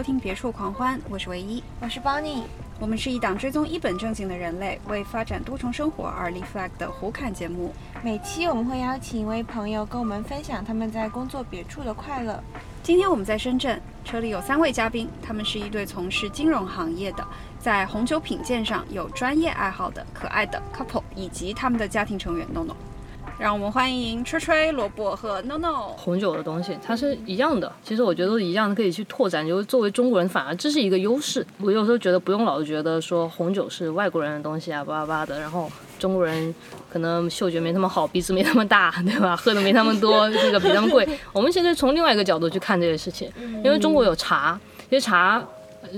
收听《别处狂欢》，我是唯一，我是 Bonnie。我们是一档追踪一本正经的人类为发展多重生活而立 flag 的胡侃节目。每期我们会邀请一位朋友跟我们分享他们在工作别处的快乐。今天我们在深圳，车里有三位嘉宾，他们是一对从事金融行业的，在红酒品鉴上有专业爱好的可爱的 couple，以及他们的家庭成员 NoNo。让我们欢迎吹吹、萝卜和 NoNo。红酒的东西，它是一样的。其实我觉得都一样的，可以去拓展。就是作为中国人，反而这是一个优势。我有时候觉得不用老是觉得说红酒是外国人的东西啊，巴拉巴拉的。然后中国人可能嗅觉没他们好，鼻子没他们大，对吧？喝的没他们多，这个比他们贵。我们现在从另外一个角度去看这些事情，因为中国有茶，其实茶。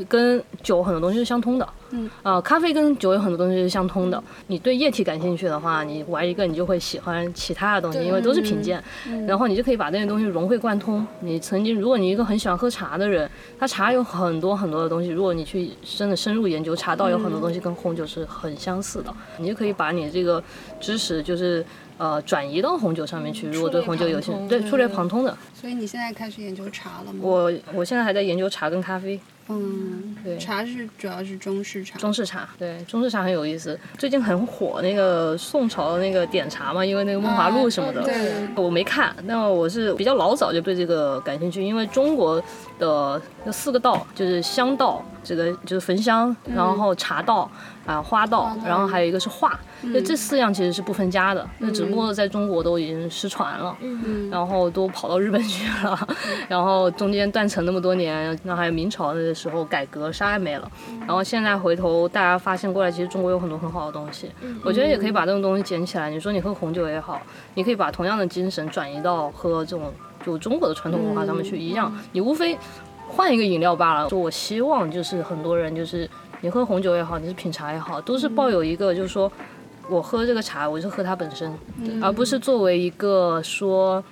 跟酒很多东西是相通的，嗯，啊，咖啡跟酒有很多东西是相通的。你对液体感兴趣的话，你玩一个，你就会喜欢其他的东西，因为都是品鉴，然后你就可以把这些东西融会贯通。你曾经，如果你一个很喜欢喝茶的人，他茶有很多很多的东西，如果你去真的深入研究，茶道有很多东西跟红酒是很相似的，你就可以把你这个知识就是呃转移到红酒上面去。如果对红酒有兴趣，对，触类旁通的。所以你现在开始研究茶了吗？我我现在还在研究茶跟咖啡。嗯，对，茶是主要是中式茶。中式茶，对，中式茶很有意思。最近很火那个宋朝的那个点茶嘛，因为那个《梦华录》什么的。对。我没看，但我是比较老早就对这个感兴趣，因为中国的那四个道就是香道，这个就是焚香，然后茶道。啊，花道，然后还有一个是画，那这四样其实是不分家的，那只不过在中国都已经失传了，然后都跑到日本去了，然后中间断层那么多年，那还有明朝那个时候改革啥也没了，然后现在回头大家发现过来，其实中国有很多很好的东西，我觉得也可以把这种东西捡起来。你说你喝红酒也好，你可以把同样的精神转移到喝这种就中国的传统文化上面去，一样，你无非换一个饮料罢了。就我希望就是很多人就是。你喝红酒也好，你是品茶也好，都是抱有一个就是说，我喝这个茶，我是喝它本身，而不是作为一个说，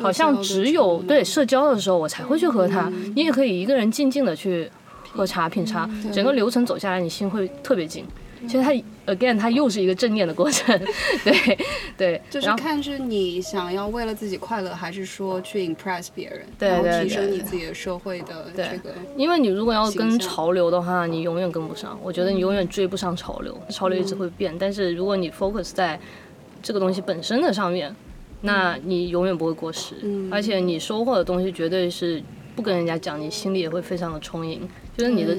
好像只有对社交的时候我才会去喝它。你也可以一个人静静的去喝茶品茶，整个流程走下来，你心会特别静。其实它 again，它又是一个正念的过程，对对，就是看是你想要为了自己快乐，还是说去 impress 别人，然后提升你自己的社会的这个。因为你如果要跟潮流的话，你永远跟不上。我觉得你永远追不上潮流，潮流一直会变。但是如果你 focus 在这个东西本身的上面，那你永远不会过时。嗯。而且你收获的东西绝对是不跟人家讲，你心里也会非常的充盈。就是你的，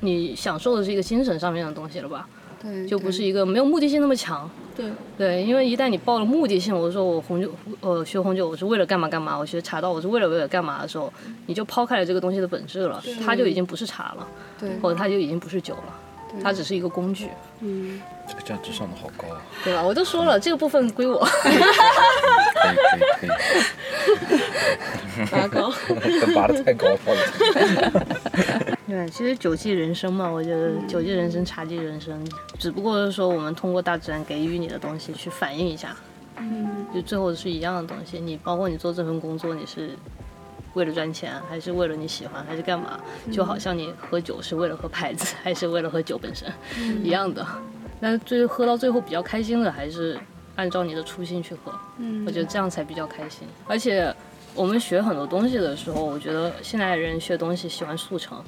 你享受的是一个精神上面的东西了吧？对，就不是一个没有目的性那么强。对，对，因为一旦你抱了目的性，我说我红酒，呃，学红酒我是为了干嘛干嘛，我学茶道我是为了为了干嘛的时候，你就抛开了这个东西的本质了，它就已经不是茶了，对，或者它就已经不是酒了，它只是一个工具。嗯，这个价值上的好高啊。对吧？我都说了，这个部分归我。可以可以可以。拔高。拔的太高了。对，其实酒即人生嘛，我觉得酒即人生，茶即人生，只不过是说我们通过大自然给予你的东西去反映一下，嗯，就最后是一样的东西。你包括你做这份工作，你是为了赚钱，还是为了你喜欢，还是干嘛？就好像你喝酒是为了喝牌子，还是为了喝酒本身，一样的。但是最喝到最后比较开心的，还是按照你的初心去喝。嗯，我觉得这样才比较开心。而且我们学很多东西的时候，我觉得现在人学东西喜欢速成。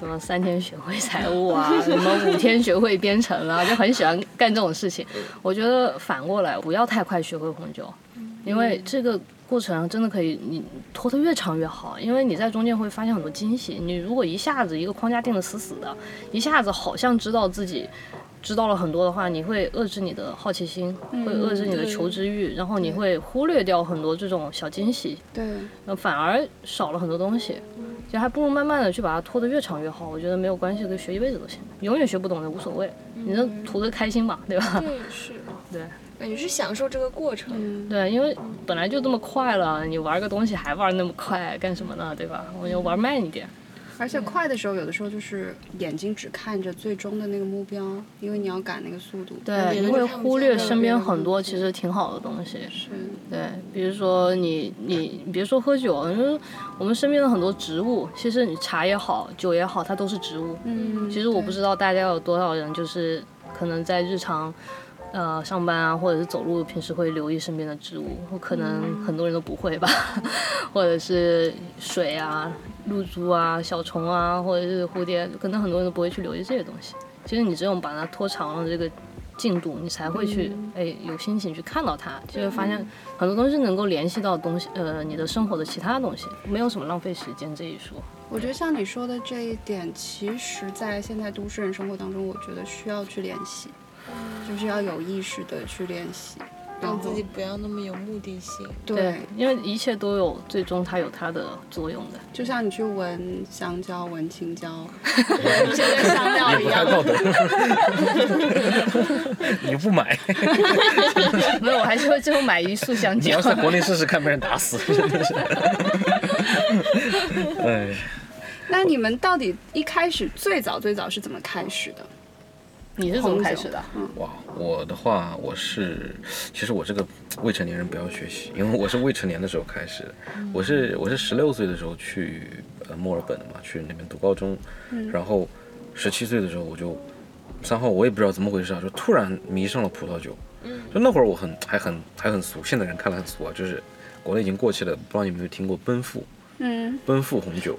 什么三天学会财务啊，什么五天学会编程啊，就很喜欢干这种事情。我觉得反过来，不要太快学会红酒，因为这个过程真的可以你拖得越长越好，因为你在中间会发现很多惊喜。你如果一下子一个框架定得死死的，一下子好像知道自己知道了很多的话，你会遏制你的好奇心，会遏制你的求知欲，然后你会忽略掉很多这种小惊喜，对，那反而少了很多东西。其实还不如慢慢的去把它拖得越长越好，我觉得没有关系，可以学一辈子都行，永远学不懂的无所谓，你能图个开心嘛，对吧？对，是，对，感觉是享受这个过程。对，因为本来就这么快了，你玩个东西还玩那么快，干什么呢？对吧？我就玩慢一点。而且快的时候，有的时候就是眼睛只看着最终的那个目标，因为你要赶那个速度。对，你会忽略身边很多其实挺好的东西。是。对，比如说你你别说喝酒，你说我们身边的很多植物，其实你茶也好，酒也好，它都是植物。嗯。其实我不知道大家有多少人，就是可能在日常。呃，上班啊，或者是走路，平时会留意身边的植物，可能很多人都不会吧，或者是水啊，露珠啊、小虫啊，或者是蝴蝶，可能很多人都不会去留意这些东西。其实你只有把它拖长了这个进度，你才会去哎有心情去看到它，就会发现很多东西能够联系到东西，呃，你的生活的其他东西，没有什么浪费时间这一说。我觉得像你说的这一点，其实，在现在都市人生活当中，我觉得需要去练习，就是要有意识的去练习，让自己不要那么有目的性。对，因为一切都有最终它有它的作用的。就像你去闻香蕉、闻青椒、闻香料一样。不太道德。你不买，没有，我还是会最后买一束香蕉你要。在国内试试看，被人打死，真的是。哎，那你们到底一开始最早最早是怎么开始的？你是怎么开始的？嗯，哇，我的话，我是，其实我这个未成年人不要学习，因为我是未成年的时候开始的。我是我是十六岁的时候去呃墨尔本的嘛，去那边读高中，然后十七岁的时候我就三号我也不知道怎么回事啊，就突然迷上了葡萄酒。就那会儿我很还很还很俗，现在人看来很俗啊，就是国内已经过气了，不知道你们有没有听过奔富？嗯，奔富红酒，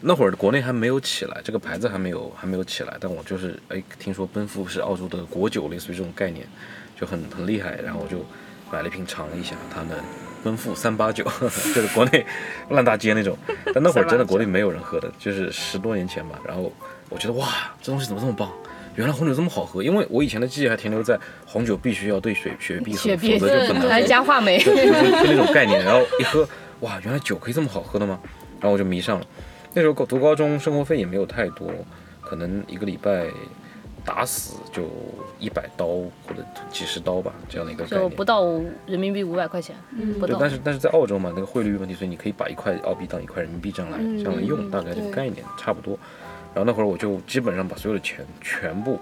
那会儿国内还没有起来，这个牌子还没有还没有起来，但我就是哎听说奔富是澳洲的国酒，类似于这种概念，就很很厉害，然后我就买了一瓶尝了一下，他们奔富三八九，就是国内烂大街那种，但那会儿真的国内没有人喝的，就是十多年前吧，然后我觉得哇，这东西怎么这么棒？原来红酒这么好喝，因为我以前的记忆还停留在红酒必须要兑水雪碧喝，雪碧否则就不能喝。还加话梅。就是就那种概念，然后一喝，哇，原来酒可以这么好喝的吗？然后我就迷上了。那时候读高中，生活费也没有太多，可能一个礼拜打死就一百刀或者几十刀吧，这样的一个概念就不。到人民币五百块钱，不对，到。但是但是在澳洲嘛，那个汇率问题，所以你可以把一块澳币当一块人民币这样来这样来用，大概这个概念差不多。然后那会儿我就基本上把所有的钱全部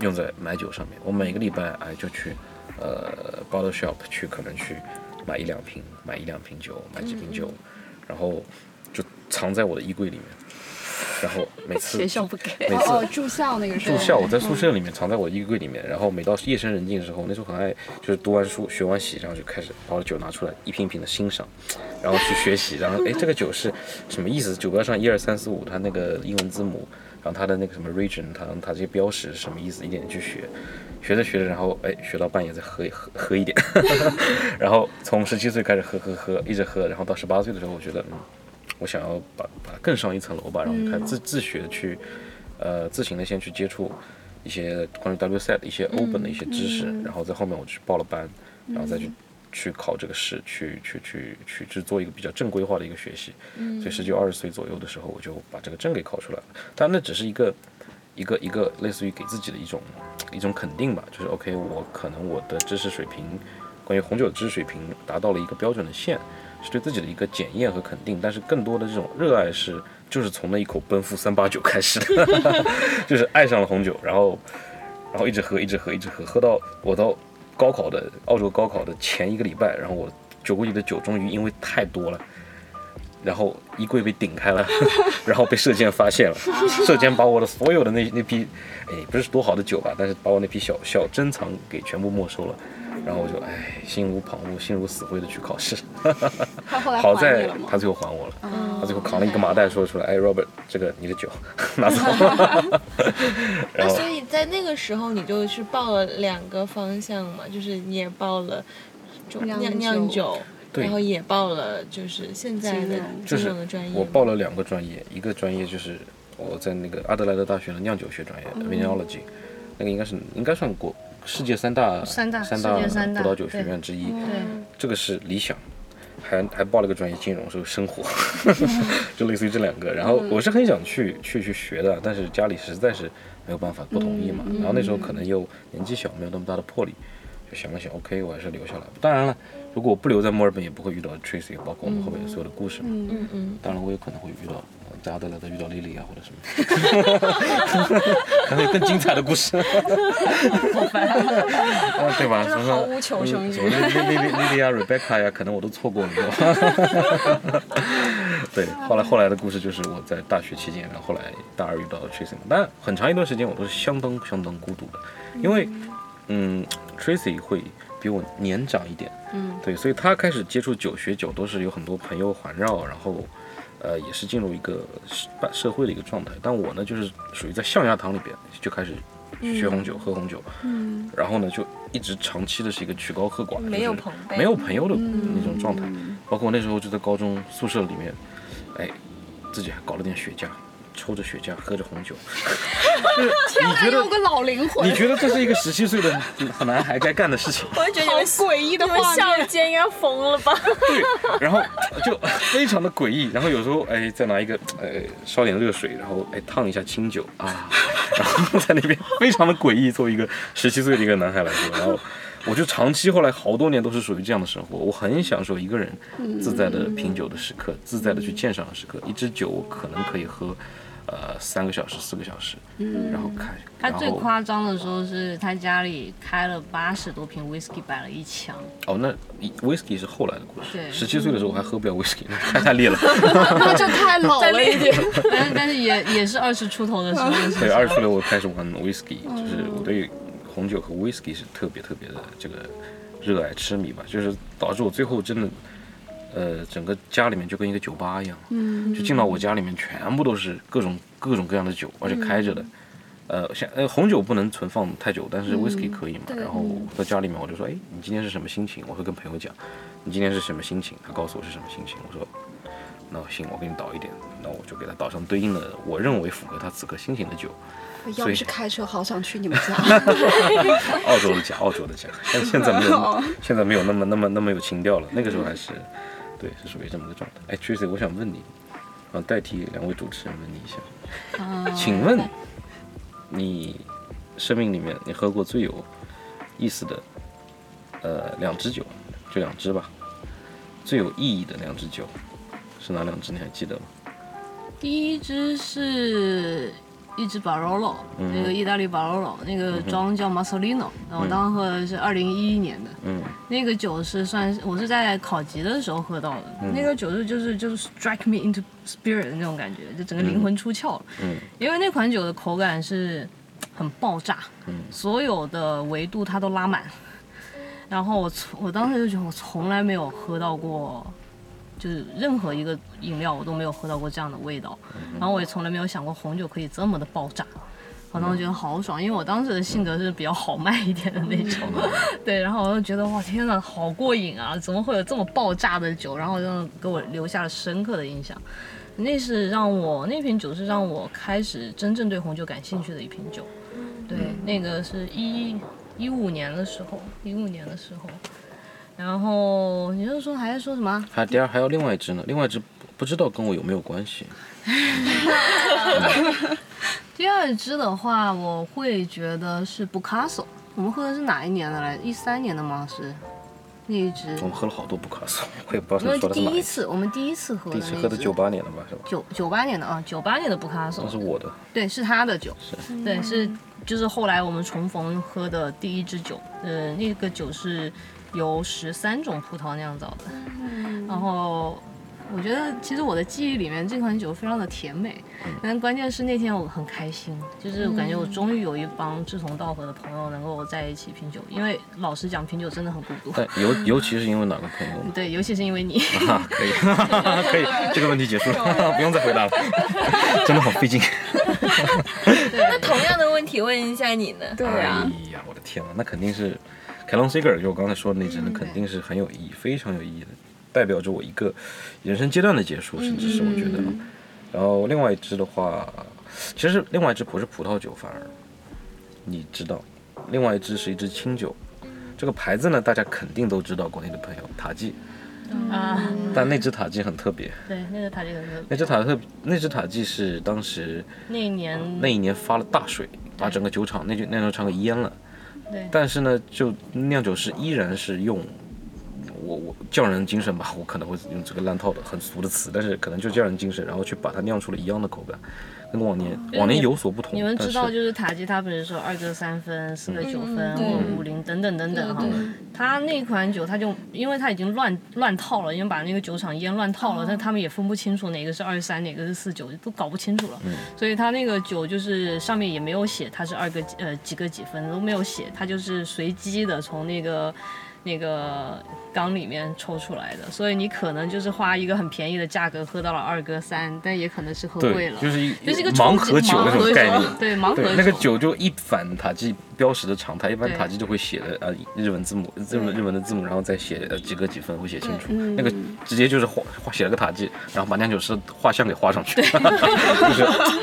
用在买酒上面，我每个礼拜哎就去呃 bottle shop 去可能去买一两瓶，买一两瓶酒，买几瓶酒，然后就藏在我的衣柜里面，然后每次 学校不给。每次哦，住校那个时候，住校，我在宿舍里面藏在我的衣柜里面，然后每到夜深人静的时候，那时候很爱就是读完书学完习，然后就开始把我的酒拿出来一瓶一瓶的欣赏，然后去学习，然后哎这个酒是什么意思？酒标上一二三四五，它那个英文字母，然后它的那个什么 region，它它这些标识是什么意思？一点点去学，学着学着，然后哎学到半夜再喝一喝喝一点，然后从十七岁开始喝喝喝，一直喝，然后到十八岁的时候，我觉得嗯，我想要把把它更上一层楼吧，然后就开始自自学地去。呃自行的先去接触一些关于 WSET 一些 Open 的一些知识，然后在后面我去报了班，然后再去去考这个试，去去去去去做一个比较正规化的一个学习。所以十九二十岁左右的时候，我就把这个证给考出来了。但那只是一个一个一个类似于给自己的一种 一种肯定吧，就是 OK，我可能我的知识水平，关于红酒的知识水平达到了一个标准的线，是对自己的一个检验和肯定。但是更多的这种热爱是。就是从那一口奔赴三八九开始的，就是爱上了红酒，然后，然后一直喝，一直喝，一直喝，喝到我到高考的澳洲高考的前一个礼拜，然后我酒柜里的酒终于因为太多了，然后衣柜被顶开了，然后被射箭发现了，射箭把我的所有的那那批，哎，不是多好的酒吧，但是把我那批小小珍藏给全部没收了，然后我就哎心无旁骛，心如死灰的去考试，好在？他最后还我了。嗯他最后扛了一个麻袋说出来，哎，Robert，这个你的酒 拿走。然后所以在那个时候，你就是报了两个方向嘛，就是你也报了中酿酿酿酒，对然后也报了就是现在的金融的专业。我报了两个专业，一个专业就是我在那个阿德莱德大学的酿酒学专业 （Vinology），那个应该是应该算国世界三大三大三大葡萄酒学院之一。对，这个是理想，还还报了个专业金融，是生活，就类似于这两个。然后我是很想去去去学的，但是家里实在是没有办法不同意嘛。然后那时候可能又年纪小，没有那么大的魄力，就想了想，OK，我还是留下来。当然了，如果我不留在墨尔本，也不会遇到 Tracy，包括我们后面所有的故事嘛。嗯嗯，当然，我有可能会遇到在阿德莱德遇到莉莉啊，或者什么，可能有更精彩的故事，啊，对吧？什么？毫无求生欲。什么？莉莉莉莉莉啊、Rebecca 呀，可能我都错过了？对，后来后来的故事就是我在大学期间，然后后来大二遇到了 Tracy，但很长一段时间我都是相当相当孤独的，因为嗯，Tracy 会比我年长一点，嗯，对，所以他开始接触酒、学酒都是有很多朋友环绕，然后呃，也是进入一个社半社会的一个状态。但我呢，就是属于在象牙塔里边就开始学红酒、喝红酒，嗯，然后呢，就一直长期的是一个曲高和寡，没有就是朋没有朋友的那种状态。包括我那时候就在高中宿舍里面，哎，自己还搞了点雪茄，抽着雪茄，喝着红酒。就是你觉得有个老灵魂你，觉得这是一个十七岁的男孩该干的事情？我就觉得你们诡异的你们校监应该疯了吧？对，然后就非常的诡异，然后有时候哎再拿一个呃烧点热水，然后哎烫一下清酒啊，然后在那边非常的诡异，作为一个十七岁的一个男孩来说，然后我就长期后来好多年都是属于这样的生活，我很享受一个人自在的品酒的时刻，自在的去鉴赏的时刻，一支酒我可能可以喝。呃，三个小时、四个小时，嗯然后开，他最夸张的时候是他家里开了八十多瓶 whisky 摆了一墙，哦，那 whisky 是后来的故事。对十七岁的时候我还喝不了 whisky，那太太烈了。那 就太老了一点。但是但是也也是二十出头的时候对，二十出头我开始玩 whisky，就是我对红酒和 whisky 是特别特别的这个热爱痴迷吧，就是导致我最后真的，呃，整个家里面就跟一个酒吧一样，嗯就进到我家里面全部都是各种各种各样的酒，而且开着的。呃，像呃红酒不能存放太久，但是 whisky 可以嘛。对然后在家里面我就说，哎，你今天是什么心情？我会跟朋友讲，你今天是什么心情？他告诉我是什么心情，我说，那行，我给你倒一点，那我就给他倒上对应的我认为符合他此刻心情的酒。要不是开车，好想去你们家。澳洲的家，澳洲的家，但现在没有，现在没有那么那么那么有情调了。那个时候还是，对，是属于这么个状态。哎，Tracy，我想问你，啊，代替两位主持人问你一下，请问你生命里面你喝过最有意思的，呃，两支酒，就两支吧，最有意义的两支酒是哪两支？你还记得吗？第一支是一支 Barolo，、嗯。那个意大利 Barolo，那个庄叫 Marcelino，然后我当时喝的是二零一一年的。嗯。那个酒是算是我是在考级的时候喝到的，嗯。那个酒是就是就是 strike me into spirit 的那种感觉，就整个灵魂出窍了。嗯。因为那款酒的口感是很爆炸，嗯。所有的维度它都拉满。然后我从我当时就觉得我从来没有喝到过，就是任何一个饮料我都没有喝到过这样的味道。然后我也从来没有想过红酒可以这么的爆炸。我当时觉得好爽，因为我当时的性格是比较豪迈一点的那种，对，然后我就觉得哇天呐，好过瘾啊！怎么会有这么爆炸的酒？然后就给我留下了深刻的印象。那是让我那瓶酒是让我开始真正对红酒感兴趣的一瓶酒。对，那个是一一五年的时候，一五年的时候。然后你是说还在说什么？还第二还有另外一只呢，另外一只不不知道跟我有没有关系。第二支的话，我会觉得是布卡索。我们喝的是哪一年的来？一三年的吗？是那一支我。们喝了好多布卡索，我也不知道因为他说的是哪。第一次，我们第一次喝第一次喝的九八年的吧，是吧？九九八年的啊，九八年的布卡索那，是我的，对，是他的酒，是对，是就是后来我们重逢喝的第一支酒，呃，那个酒是由十三种葡萄酿造的，然后我觉得其实我的记忆里面这款酒非常的甜美，但关键是那天我很开心，就是我感觉我终于有一帮志同道合的朋友能够在一起品酒，因为老实讲品酒真的很孤独，对尤尤其是因为哪个朋友？对，尤其是因为你。啊，可以，可以，这个问题结束了，不用再回答了，真的好费劲。那同样的问题问一下你呢？对啊，哎呀，我的天呐，那肯定是凯龙 Cigar，就我刚才说的那支，那肯定是很有意义，非常有意义的，代表着我一个人生阶段的结束，甚至是我觉得。然后另外一支的话，其实另外一支不是葡萄酒，反而你知道，另外一支是一支清酒。这个牌子呢，大家肯定都知道，国内的朋友塔记，啊，但那只塔记很特别。对，那只塔吉克那只塔特，那只塔记是当时那一年那一年发了大水，把整个酒厂那就那酒厂给淹了。但是呢，就酿酒师依然是用我我匠人精神吧，我可能会用这个烂套的很俗的词，但是可能就匠人精神，然后去把它酿出了一样的口感，跟往年往年有所不同。你们知道，就是塔吉他比如说二个三分、四个九分对或五零等等等等哈对，他那款酒他就因为他已经乱乱套了，因为把那个酒厂淹乱套了，但他们也分不清楚哪个是二三，哪个是四九，都搞不清楚了。所以他那个酒就是上面也没有写它是二个呃几个几分都没有写，他就是随机的从那个。那个缸里面抽出来的，所以你可能就是花一个很便宜的价格喝到了二哥三，但也可能是喝贵对，了。就是一就是一个盲盒酒那种概念。对，盲盒对，那个酒就一反塔基标识的常态，一般塔基就会写的呃日文字母，日文日文的字母，然后再写呃几个几分会写清楚。嗯那个直接就是画画写了个塔基，然后把酿酒师画像给画上去，就是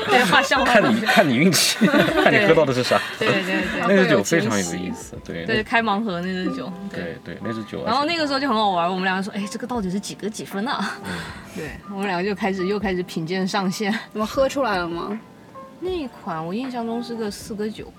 对画像看你看你运气，看你喝到的是啥。对对对那对个酒非常有意思，对对，开盲盒那支酒，对。对对，那支酒。然后那个时候就很好玩，我们两个说，哎，这个到底是几个几分啊？嗯对我们两个就开始又开始品鉴上线，怎么喝出来了吗？那一款我印象中是个四个九，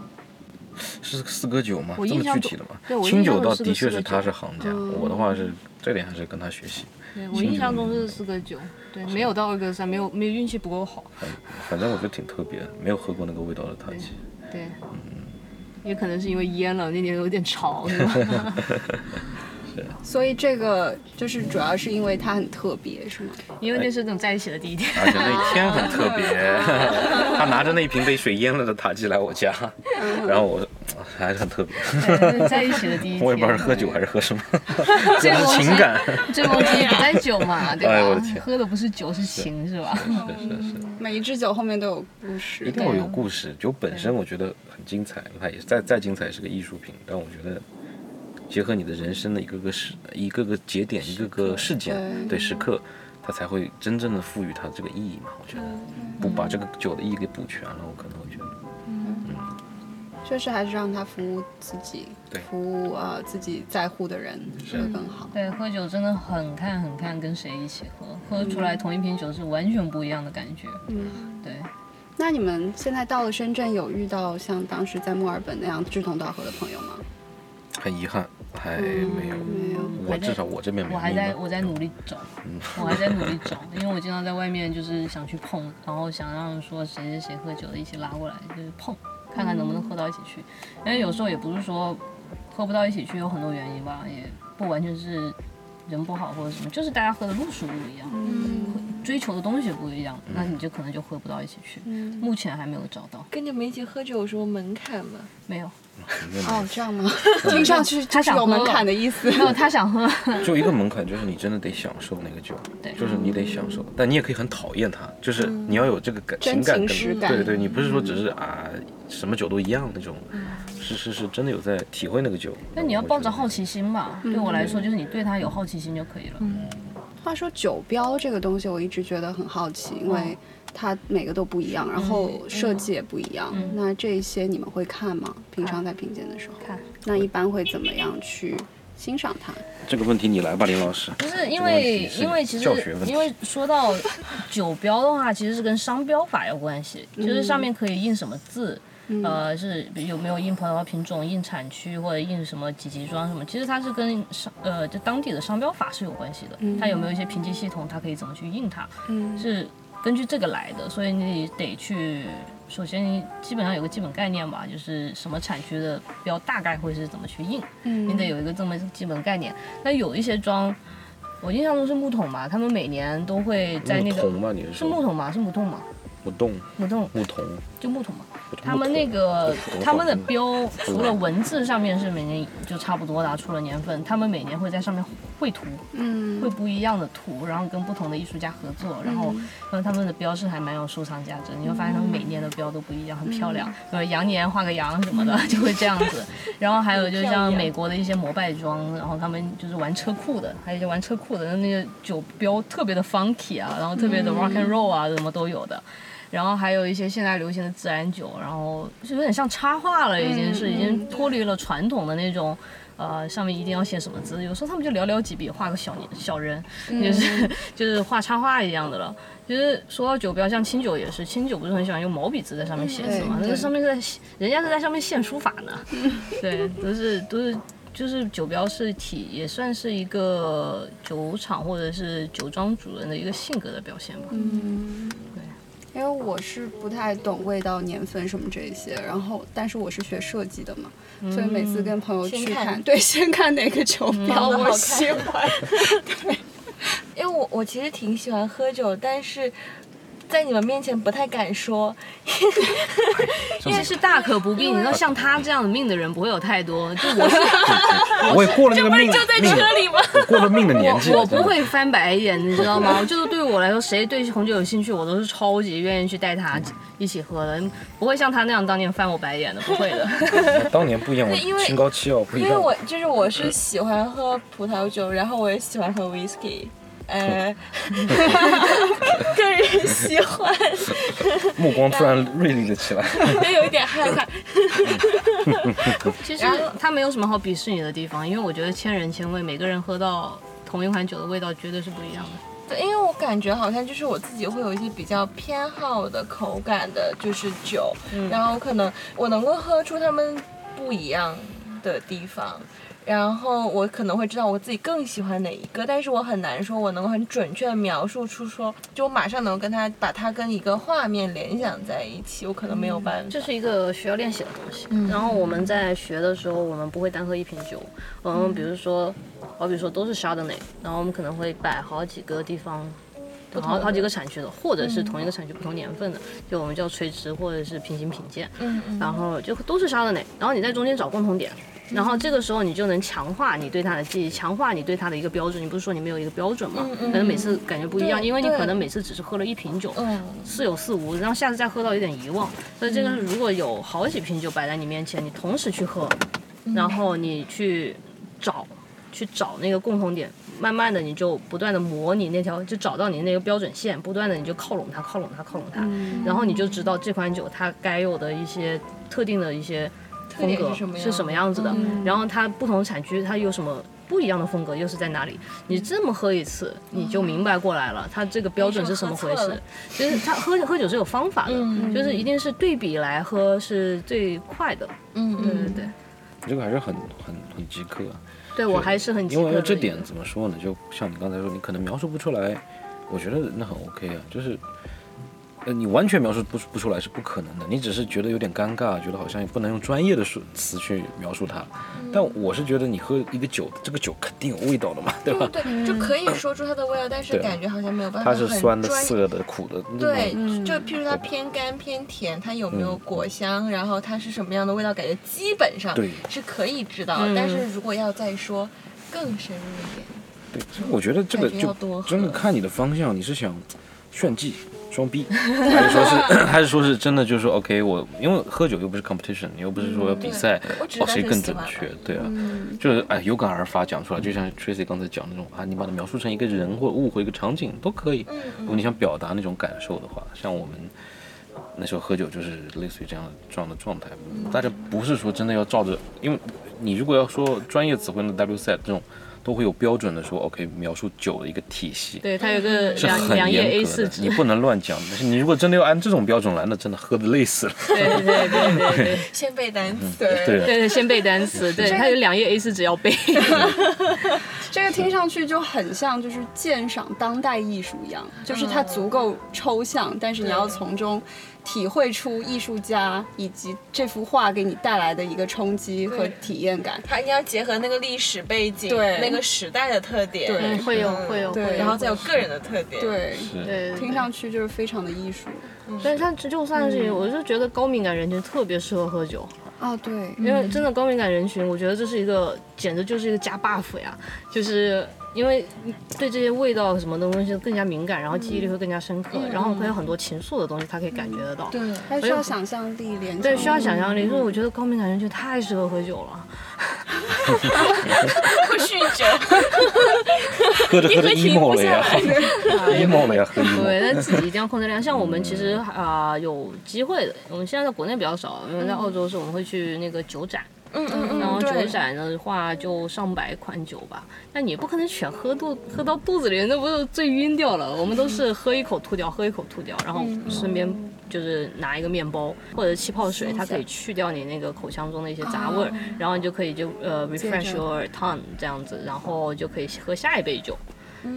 是四哥酒吗？我这么印象中具体的吗对？我清酒印象中是个倒的确是四个酒他是行家，我的话是这点还是跟他学习。对我印象中是四个九，对，没有到二个三，没有没有运气不够好，反反正我觉得挺特别的，没有喝过那个味道的塔基。对，也可能是因为腌了，那年有点潮，是吧？所以这个就是主要是因为它很特别，是吗？因为那是我们在一起的第一天，而且那天很特别，他拿着那一瓶被水淹了的塔基来我家，然后我还是很特别，在一起的第一天。我也不知道是喝酒还是喝什么，这是情感。这梦鸡不在酒嘛，对吧？哎我的天喝的不是酒是情，是吧？是是是，每一支酒后面都有故事一。定要有故事。酒本身我觉得很精彩，它也再再精彩也是个艺术品，但我觉得。结合你的人生的一个个事、一个个节点、一个个事件，对时刻，它才会真正的赋予它这个意义嘛。我觉得，不把这个酒的意义给补全了，我可能会觉得。嗯确实还是让它服务自己对，服务呃自己在乎的人会更好。对，喝酒真的很看很看跟谁一起喝，喝出来同一瓶酒是完全不一样的感觉。嗯，对，那你们现在到了深圳，有遇到像当时在墨尔本那样志同道合的朋友吗？很遗憾，还没有。没有。我至少我这边没有。我还在我在努力找，我还在努力找，因为我经常在外面就是想去碰，然后想让说谁谁谁喝酒的一起拉过来，就是碰，看看能不能喝到一起去。因为有时候也不是说喝不到一起去有很多原因吧，也不完全是人不好或者什么，就是大家喝的路数不一样，追求的东西不一样，那你就可能就喝不到一起去。目前还没有找到，跟你们一起喝酒有什么门槛吗？没有，哦，这样吗？听上去他是想喝有门槛的意思。没有他想喝，就一个门槛，就是你真的得享受那个酒，对就是你得享受，但你也可以很讨厌它，就是你要有这个感情感对对，你不是说只是啊什么酒都一样那种，是是是真的有在体会那个酒。那你要抱着好奇，心吧。对我来说，就是你对他有好奇心就可以了。话说酒标这个东西，我一直觉得很好奇，因为它每个都不一样，然后设计也不一样。那这一些你们会看吗？平常在品鉴的时候，看。那一般会怎么样去欣赏它？这个问题你来吧，林老师。不是因为是因为其实教学问题因为说到酒标的话，其实是跟商标法有关系，就是上面可以印什么字。呃，是有没有印葡萄品种、印产区或者印什么几级装什么？其实它是跟商呃就当地的商标法是有关系的。它有没有一些评级系统，它可以怎么去印它，是根据这个来的。所以你得去，首先你基本上有个基本概念吧，就是什么产区的标大概会是怎么去印，你得有一个这么基本概念。那有一些装，我印象中是木桶吧，他们每年都会在那个木桶吗？你是木桶吗？是木桶吗？木洞、木桶木桶？就木桶嘛。他们那个他们的标除了文字上面是每年就差不多的啊，除了年份，他们每年会在上面绘图，嗯。绘不一样的图，然后跟不同的艺术家合作，然后然后他们的标是还蛮有收藏价值，你会发现他们每年的标都不一样，很漂亮，呃羊年画个羊什么的 就会这样子，然后还有就像美国的一些摩拜装，然后他们就是玩车库的，还有一些玩车库的那个酒标特别的 funky 啊，然后特别的 rock and roll 啊，什么都有的。然后还有一些现在流行的自然酒，然后就有点像插画了，已经是已经脱离了传统的那种，呃，上面一定要写什么字，有时候他们就寥寥几笔画个小年小人，就是就是画插画一样的了。其实说到酒标，像清酒也是，清酒不是很喜欢用毛笔字在上面写字嘛？那个上面是在人家是在上面现书法呢，对，都是都是。就是酒标是体，也算是一个酒厂或者是酒庄主人的一个性格的表现吧。因为我是不太懂味道、年份什么这一些，然后但是我是学设计的嘛，所以每次跟朋友去看看，对，先看哪个酒标我喜欢，对。因为我我其实挺喜欢喝酒，但是在你们面前不太敢说。因为是大可不必。你知道，像他这样的命的人不会有太多。就我是，我也过了那个命就在命车里吗？我过了命的年纪了，我不会翻白眼，你知道吗？就是对于我来说，谁对红酒有兴趣，我都是超级愿意去带他一起喝的，不会像他那样当年翻我白眼的，不会的。当年不一样，我因为心高气傲不一因为样。我就是我是喜欢喝葡萄酒，然后我也喜欢喝 whisky。呃，个人喜欢，目光突然锐利了起来。也有一点害怕。其实他没有什么好鄙视你的地方，因为我觉得千人千味，每个人喝到同一款酒的味道绝对是不一样的。对，因为我感觉好像就是我自己会有一些比较偏好的口感的，就是酒，然后可能我能够喝出它们不一样的地方。然后我可能会知道我自己更喜欢哪一个，但是我很难说我能够很准确的描述出说，就我马上能够跟它把它跟一个画面联想在一起，我可能没有办法。这是一个需要练习的东西。然后我们在学的时候，我们不会单喝一瓶酒，我们比如说，好比说都是 Chardonnay，然后我们可能会摆好几个地方。好好几个产区的，或者是同一个产区不同年份的，就我们叫垂直或者是平行品鉴，嗯嗯然后就都是 Chardonnay，然后你在中间找共同点，然后这个时候你就能强化你对它的记忆，强化你对它的一个标准。你不是说你没有一个标准吗？嗯嗯可能每次感觉不一样，因为你可能每次只是喝了一瓶酒，嗯似有似无，然后下次再喝到有点遗忘。所以这个是如果有好几瓶酒摆在你面前，你同时去喝，然后你去找去找那个共同点，慢慢的你就不断的模拟那条，就找到你那个标准线，不断的你就靠拢它，靠拢它，靠拢它，然后你就知道这款酒它该有的一些特定的一些风格是什么样子。的，嗯。然后它不同产区它有什么。不一样的风格又是在哪里？你这么喝一次，你就明白过来了，它这个标准是什么回事。你是喝错了。就是它喝喝酒是有方法的，嗯。就是一定是对比来喝是最快的。嗯对对对，这个还是很很很极客，对我还是很饥因为这点怎么说呢？就像你刚才说，你可能描述不出来，我觉得那很 OK 啊，就是。呃，你完全描述不不出来是不可能的，你只是觉得有点尴尬，觉得好像也不能用专业的说词去描述它。嗯但我是觉得你喝一个酒，这个酒肯定有味道的嘛，对吧？对，就可以说出它的味道，但是感觉好像没有办法它是酸的、涩的、苦的，对，就譬如它偏干偏甜，它有没有果香，然后它是什么样的味道，感觉基本上对是可以知道。嗯但是如果要再说更深入一点，对，所以我觉得这个就真的看你的方向，你是想炫技、装逼，还是说是 还是说是真的就是说 OK，我因为喝酒又不是 competition，你又不是说要比赛，哦谁更准确，对啊，就是哎有感而发讲出来，就像 Tracy 刚才讲那种啊，你把它描述成一个人或者物或一个场景都可以，如果你想表达那种感受的话，像我们。那时候喝酒就是类似于这样的这样的状态，大家不是说真的要照着，因为你如果要说专业词汇的 W set 这种，都会有标准的说 OK 描述酒的一个体系，对，它有个是两两页很严 A 格的，四纸你，不能乱讲。但是你如果真的要按这种标准来，那真的喝的累死了。对对对对对 先背单词。对对对，先背单词，对，它有两页 A 四纸要背。这个听上去就很像就是鉴赏当代艺术一样，就是它足够抽象，但是你要从中体会出艺术家以及这幅画给你带来的一个冲击和体验感。它你要结合那个历史背景，对那个时代的特点，会有会有会有，然后再有个人的特点。，对，听上去就是非常的艺术。但是它就算是，我就觉得高敏感人群特别适合喝酒，哦，对，因为真的高敏感人群，我觉得这是一个简直就是一个加 buff 呀，就是因为对这些味道什么的东西更加敏感，然后记忆力会更加深刻，然后会有很多情愫的东西，他可以感觉得到。对，还需要想象力联想。对，需要想象力，所以我觉得高敏感人群太适合喝酒了。会酗酒，喝着喝着停不 emo 了呀下，emo 了呀，喝 emo。对，但自己一定要控制量。像我们其实啊、有机会的，我们现在在国内比较少，因为在澳洲是我们会去那个酒展，嗯嗯嗯然后酒展的话就上百款酒吧，那你不可能全喝肚喝到肚子里，那不是醉晕掉了？我们都是喝一口吐掉，喝一口吐掉，然后顺便就是拿一个面包或者气泡水，它可以去掉你那个口腔中的一些杂味儿，然后你就可以就呃 refresh your tongue 这样子，然后就可以喝下一杯酒。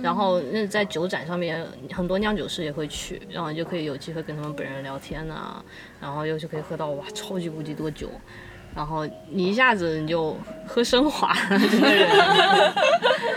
然后那在酒展上面，很多酿酒师也会去，然后你就可以有机会跟他们本人聊天呐、然后又就可以喝到哇超级无敌多酒，然后你一下子你就喝升华了，整个人。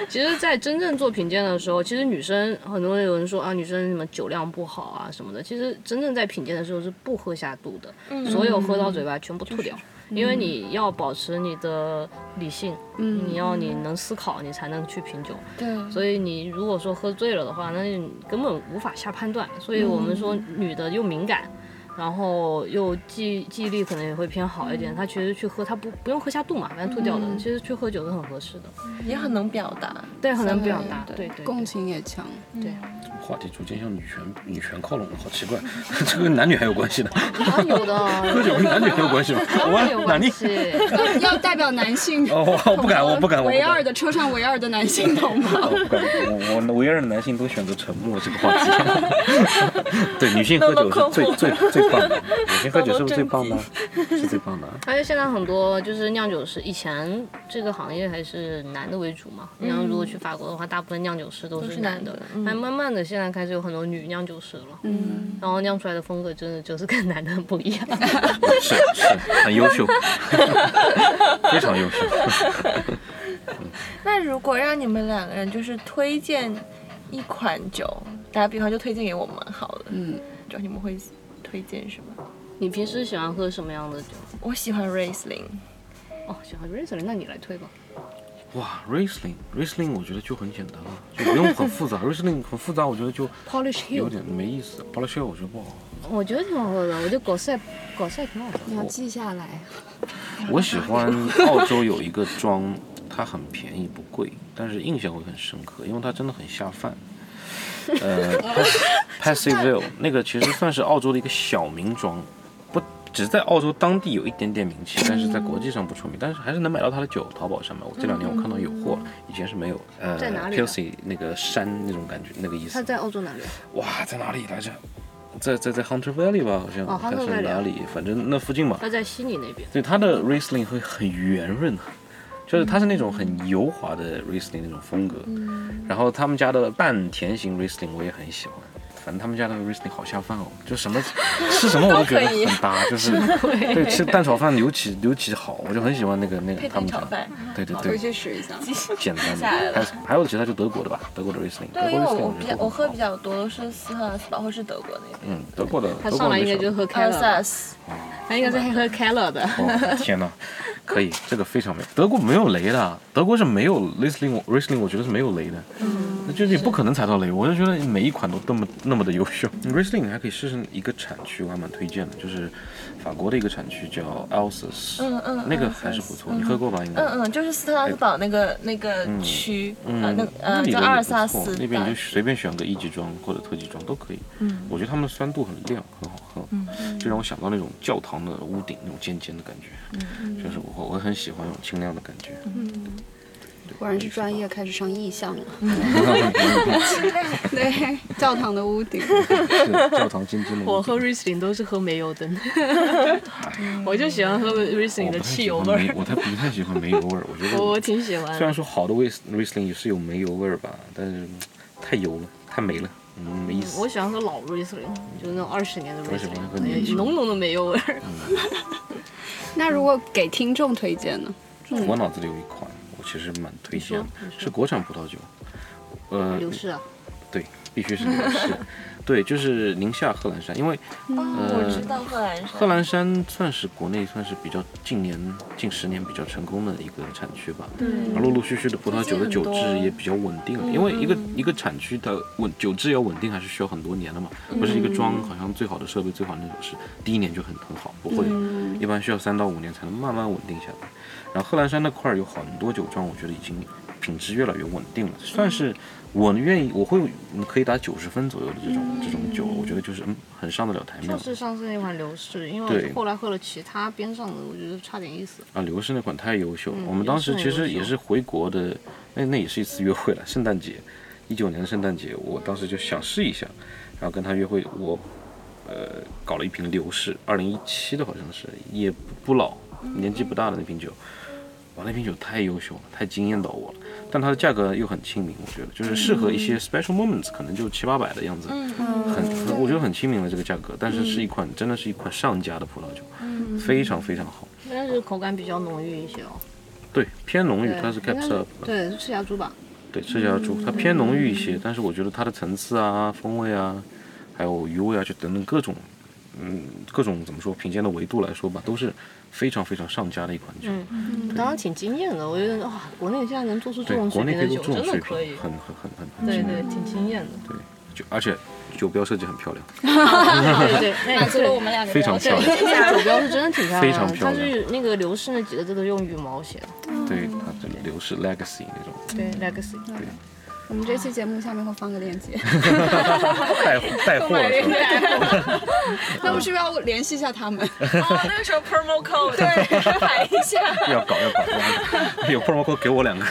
其实，在真正做品鉴的时候，其实女生很多人有人说啊，女生什么酒量不好啊什么的。其实真正在品鉴的时候是不喝下肚的，所有喝到嘴巴全部吐掉，因为你要保持你的理性，你要你能思考，你才能去品酒。对，所以你如果说喝醉了的话，那你根本无法下判断。所以我们说女的又敏感。然后又记记忆力可能也会偏好一点，他其实去喝，他不不用喝下肚嘛，反正吐掉的，其实去喝酒是很合适的，也很能表达，对，很能表达，对对对，共情也强，对。话题逐渐向女权女权靠拢了，好奇怪，这个跟男女还有关系的？哪有的？喝酒跟男女还有关系吗？我哪里？要代表男性？哦，我不敢，我不敢。唯二的车上唯二的男性懂吗？我不敢，我我唯二的男性都选择沉默这个话题。对，女性喝酒是最最最棒的，女性喝酒是不是最棒的？是最棒的。而且现在很多就是酿酒师，以前这个行业还是男的为主嘛。然后如果去法国的话，大部分酿酒师都是男的，但慢慢的。现在开始有很多女酿酒师了，嗯，然后酿出来的风格真的就是跟男的很不一样，是是很优秀，非常优秀。那如果让你们两个人就是推荐一款酒，打比方就推荐给我们好了，嗯，就你们会推荐什么？你平时喜欢喝什么样的酒？我喜欢 Riesling。哦，喜欢 Riesling，那你来推吧。哇，Riesling，Riesling，我觉得就很简单了，就不用很复杂。Riesling 很复杂，我觉得就 Polish Hill 有点没意思。Polish Hill 我觉得不好。我觉得挺好喝的，我觉得狗塞狗塞挺好喝。你要记下来。我喜欢澳洲有一个庄，它很便宜不贵，但是印象会很深刻，因为它真的很下饭。呃 p a s s i v e Vale 那个其实算是澳洲的一个小名庄。不只在澳洲当地有一点点名气，但是在国际上不出名，但是还是能买到它的酒。淘宝上面，我这两年我看到有货，以前是没有。呃，在哪里 p i l s y 那个山那种感觉，那个意思。它在澳洲哪里？哇，在哪里来着？在在在 Hunter Valley 吧，好像。哦，Hunter Valley。哪里？反正那附近吧。它在悉尼那边。对，它的 Riesling 会很圆润，就是它是那种很油滑的 Riesling 那种风格。嗯。然后他们家的半甜型 Riesling 我也很喜欢。反正他们家的 Riesling 好下饭哦，就什么 吃什么我都觉得很搭，就是 对吃蛋炒饭尤其尤其好，我就很喜欢那个那个他们家。对对对。回去试一下。简单的。还还有其他就德国的吧，德国的 Riesling。对，因为我比较我喝比较多都是斯特堡或是德国那边。嗯，德国的。他上来应该就喝 Keller。他应该是喝 Keller 的。天哪，可以，这个非常美。德国没有雷的，德国是没有 Riesling Riesling，我觉得是没有雷的。嗯。那就是你不可能踩到雷，我就觉得每一款都那么那么的优秀。Riesling 还可以试试一个产区，我还蛮推荐的，就是法国的一个产区叫 Alsace，嗯嗯，那个还是不错，你喝过吧？应该。嗯嗯，就是斯特拉斯堡那个那个区，嗯，那呃叫阿尔萨斯，那边你就随便选个一级庄或者特级庄都可以。嗯，我觉得他们的酸度很亮，很好喝，嗯，就让我想到那种教堂的屋顶那种尖尖的感觉，嗯，就是我我很喜欢那种清亮的感觉，嗯。果然是专业，开始上意象了。对，教堂的屋顶。教堂尖尖的。我喝 Riesling 都是喝煤油灯。我就喜欢喝 Riesling 的汽油味儿。我才不太喜欢煤油味儿，我觉得。我挺喜欢。虽然说好的 Riesling 也是有煤油味儿吧，但是太油了，太煤了，嗯，没意思。我喜欢喝老 Riesling，就是那种二十年的 Riesling，浓浓的煤油味儿。那如果给听众推荐呢？我脑子里有一款。其实蛮推荐的，是国产葡萄酒，呃，刘氏啊，对，必须是刘氏，对，就是宁夏贺兰山，因为，呃，我知道贺兰山，贺兰山算是国内算是比较近年近十年比较成功的一个产区吧，对，陆陆续续的葡萄酒的酒质也比较稳定了，因为一个一个产区的稳酒质要稳定还是需要很多年的嘛，不是一个庄好像最好的设备最好的那种是第一年就很很好，不会，一般需要三到五年才能慢慢稳定下来。然后贺兰山那块儿有很多酒庄，我觉得已经品质越来越稳定了，算是我愿意我会可以打九十分左右的这种这种酒，我觉得就是嗯很上得了台面。就是上次那款刘氏，因为后来喝了其他边上的，我觉得差点意思。啊，刘氏那款太优秀了，我们当时其实也是回国的，那那也是一次约会了，圣诞节，一九年的圣诞节，我当时就想试一下，然后跟他约会，我呃搞了一瓶刘氏，二零一七的好像是，也不老，年纪不大的那瓶酒。哇，那瓶酒太优秀了，太惊艳到我了。但它的价格又很亲民，我觉得就是适合一些 special moments，可能就七八百的样子，很很，我觉得很亲民的这个价格。但是是一款真的是一款上佳的葡萄酒，非常非常好。但是口感比较浓郁一些哦。对，偏浓郁，它是应该 Cap 是 Syrup，对，是赤霞珠吧？对，赤霞珠，它偏浓郁一些，但是我觉得它的层次啊、风味啊，还有余味啊，就等等各种，嗯，各种怎么说品鉴的维度来说吧，都是非常非常上佳的一款酒。嗯，当时挺惊艳的，我觉得哇，国内现在能做出这，种水国内可以平的酒，做这种水平真的可以，。很很很很很对惊艳对，挺惊艳的。对，就而且酒标设计很漂亮，对 对，那满足了我们两个非常漂亮。那个酒标是真的挺漂亮的，非常漂亮它是那个刘氏那几个字都用羽毛写的，对，它这个流逝 legacy 那种对，legacy。我们这期节目下面会放个链接，带 带货 了是吧？那我们是不是要联系一下他们？哦，那个时候 promo code 对，排一下。要搞要搞，要有 promo code 给我两个，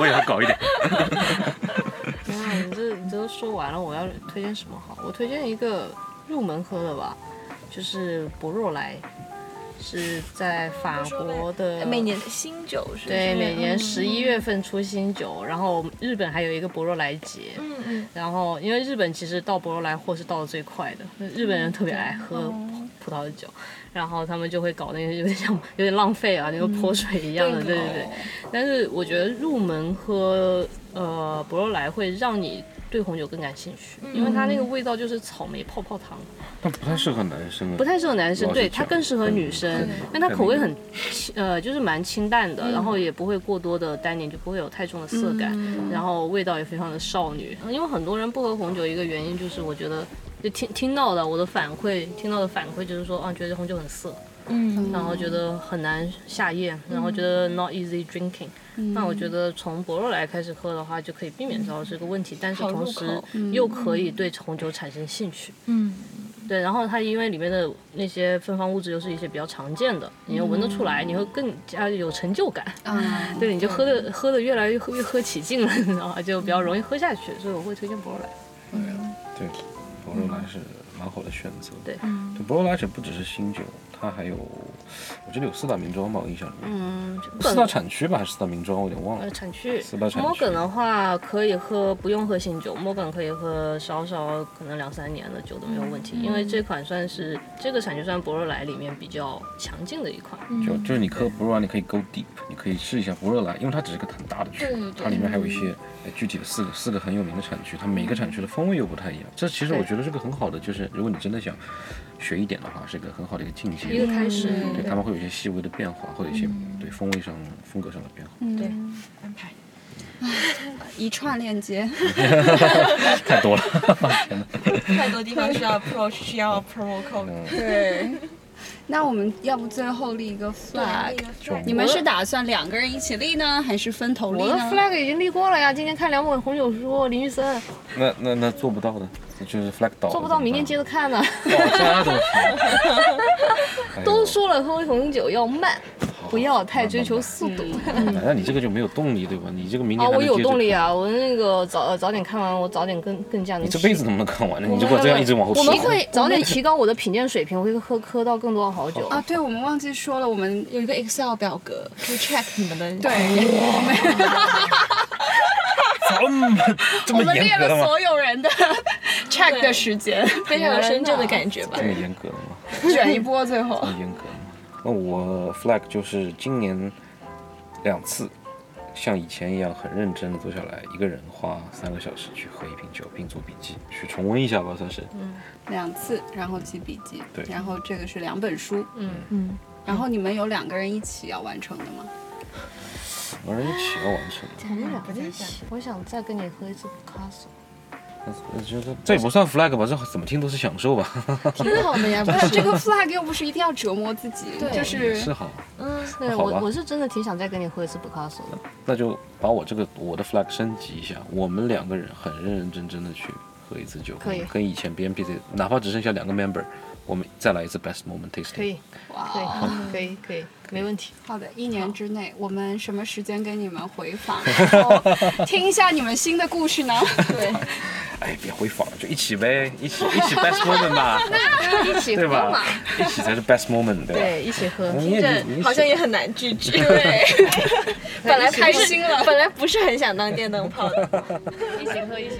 我也要搞一点。啊，你这你这都说完了，我要推荐什么好？我推荐一个入门喝的吧，就是博若莱，是在法国的每年的新酒是？对每年嗯十一月份出新酒，然后日本还有一个博若莱节，嗯嗯，然后因为日本其实到博若莱货是到的最快的，日本人特别爱喝葡萄酒，然后他们就会搞那些有点像有点浪费啊，那个泼水一样的，对对对。但是我觉得入门喝呃博若莱会让你对红酒更感兴趣，因为它那个味道就是草莓泡泡糖，但不太适合男生啊，不太适合男生，对它更适合女生，因为它口味很清呃就是蛮清淡嗯的，然后也不会过多的单宁，就不会有太重的涩感，嗯。然后味道也非常的少女。因为很多人不喝红酒，一个原因就是我觉得就听听到的我的反馈，听到的反馈就是说啊觉得红酒很涩，嗯，然后觉得很难下咽，然后觉得 not easy drinking。那我觉得从博若莱开始喝的话，就可以避免到这个问题，但是同时又可以对红酒产生兴趣。嗯，对，然后它因为里面的那些芬芳物质又是一些比较常见的，你又闻得出来，你会更加有成就感。啊，对，你就喝的喝的越来越喝越喝起劲了，你知道吗？就比较容易喝下去，所以我会推荐博若莱。对，博若莱是蛮好的选择。对对，博若莱而且不只是新酒，它还有，我记得有四大名庄吧，我印象里面。嗯，四大产区吧，还是四大名庄，我有点忘了呃，。产区四大产区 Morgan 的话可以喝，不用喝新酒，Morgan 可以喝稍稍可能两三年的酒都没有问题，因为这款算是这个产区算博若莱里面比较强劲的一款。就就是你喝博若莱，你可以 go deep，你可以试一下博若莱，因为它只是个很大的区，它里面还有一些呃具体的四个四个很有名的产区，它每个产区的风味又不太一样。这其实我觉得是个很好的，就是如果你真的想学一点的话，是一个很好的一个境界。一个开始，对，他们会有一些细微的变化，或者一些对风味上、风格上的变化。对，安排。一串链接，太多了，太多地方需要 approach，需要 promo code。对。那我们要不最后立一个 flag？你们是打算两个人一起立呢，还是分头立我的？flag 已经立过了呀，今天看两本红酒书，林玉森那那那做不到的，就是 flag 倒了做不到，明天接着看呢。哦，这都 都说了喝红酒要慢，不要太追求速度。嗯 那你这个就没有动力，对吧？你这个明年啊，我有动力啊！我那个早早点看完，我早点更更加能提。你这辈子能不能看完呢？你如果这样一直往后提，我们会早点提高我的品鉴水平，我会喝喝到更多的好酒。啊，对，我们忘记说了，我们有一个 Excel 表格，可以 check 你们的对，这么这么我们列严格的吗？了所有人的 check 的时间，非常有深圳的感觉吧这？么严格的吗？卷一波，最后这么严格？那我 flag 就是今年两次，像以前一样很认真的坐下来，一个人花三个小时去喝一瓶酒，并做笔记，去重温一下吧，算是。嗯两次，然后记笔记，对然后这个是两本书，嗯嗯，然后你们有两个人一起要完成的吗？两个人一起要完成。我们两个一起，我想再跟你喝一次 Picasso。我觉得这也不算 flag 吧，这怎么听都是享受吧，挺好的呀，不是这个 flag 又不是一定要折磨自己，就是是好。嗯，对好吧我我是真的挺想再跟你喝一次 Picasso 的。那就把我这个我的 flag 升级一下，我们两个人很认认真真的去喝一次酒，可以跟以前 BNPC 哪怕只剩下两个 member，我们再来一次 best moment tasting。可以，可以，可以，可以，没问题。好的，一年之内，我们什么时间跟你们回访，然后听一下你们新的故事呢？对，哎，别回访了，就一起呗，一起一起 best moment 吧，一起对喝嘛吧？？一起才是 best moment，对吧？对，一起喝。好像也很难拒绝。对，本来开心了本来不是很想当电灯泡的。一起喝，一起